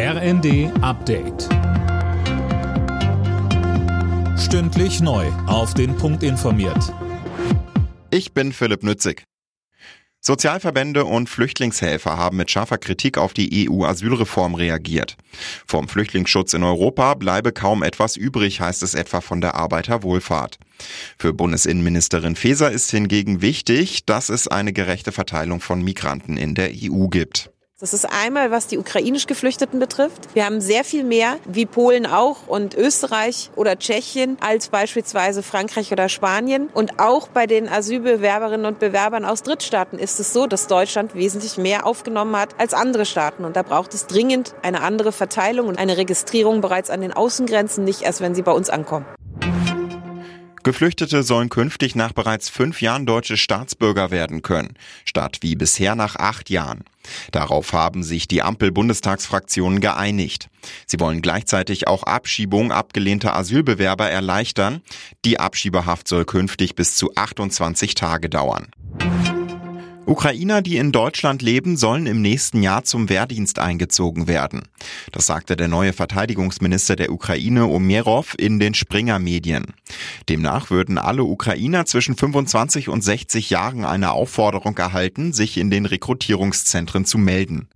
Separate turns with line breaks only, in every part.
RND Update. Stündlich neu. Auf den Punkt informiert.
Ich bin Philipp Nützig. Sozialverbände und Flüchtlingshelfer haben mit scharfer Kritik auf die EU-Asylreform reagiert. Vom Flüchtlingsschutz in Europa bleibe kaum etwas übrig, heißt es etwa von der Arbeiterwohlfahrt. Für Bundesinnenministerin Faeser ist hingegen wichtig, dass es eine gerechte Verteilung von Migranten in der EU gibt.
Das ist einmal, was die ukrainisch Geflüchteten betrifft. Wir haben sehr viel mehr, wie Polen auch und Österreich oder Tschechien, als beispielsweise Frankreich oder Spanien. Und auch bei den Asylbewerberinnen und Bewerbern aus Drittstaaten ist es so, dass Deutschland wesentlich mehr aufgenommen hat als andere Staaten. Und da braucht es dringend eine andere Verteilung und eine Registrierung bereits an den Außengrenzen, nicht erst wenn sie bei uns ankommen.
Geflüchtete sollen künftig nach bereits fünf Jahren deutsche Staatsbürger werden können, statt wie bisher nach acht Jahren. Darauf haben sich die Ampel-Bundestagsfraktionen geeinigt. Sie wollen gleichzeitig auch Abschiebung abgelehnter Asylbewerber erleichtern. Die Abschiebehaft soll künftig bis zu 28 Tage dauern. Ukrainer, die in Deutschland leben, sollen im nächsten Jahr zum Wehrdienst eingezogen werden. Das sagte der neue Verteidigungsminister der Ukraine Omerov in den Springer Medien. Demnach würden alle Ukrainer zwischen 25 und 60 Jahren eine Aufforderung erhalten, sich in den Rekrutierungszentren zu melden.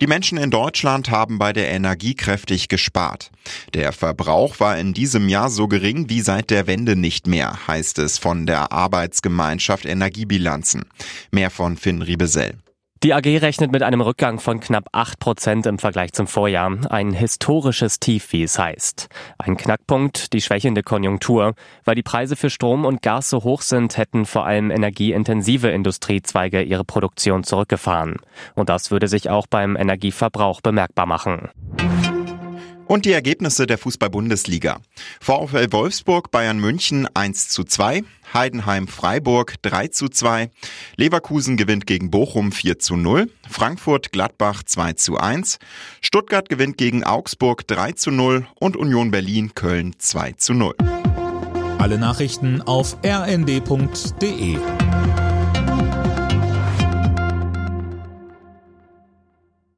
Die Menschen in Deutschland haben bei der Energie kräftig gespart. Der Verbrauch war in diesem Jahr so gering wie seit der Wende nicht mehr, heißt es von der Arbeitsgemeinschaft Energiebilanzen. Mehr von Finn Riebesell.
Die AG rechnet mit einem Rückgang von knapp 8 Prozent im Vergleich zum Vorjahr. Ein historisches Tief, wie es heißt. Ein Knackpunkt, die schwächende Konjunktur. Weil die Preise für Strom und Gas so hoch sind, hätten vor allem energieintensive Industriezweige ihre Produktion zurückgefahren. Und das würde sich auch beim Energieverbrauch bemerkbar machen.
Und die Ergebnisse der Fußball-Bundesliga. VfL Wolfsburg, Bayern München 1 zu 2, Heidenheim Freiburg 3 zu 2, Leverkusen gewinnt gegen Bochum 4 zu 0, Frankfurt Gladbach 2 zu 1, Stuttgart gewinnt gegen Augsburg 3 zu 0 und Union Berlin Köln 2 zu 0.
Alle Nachrichten auf rnd.de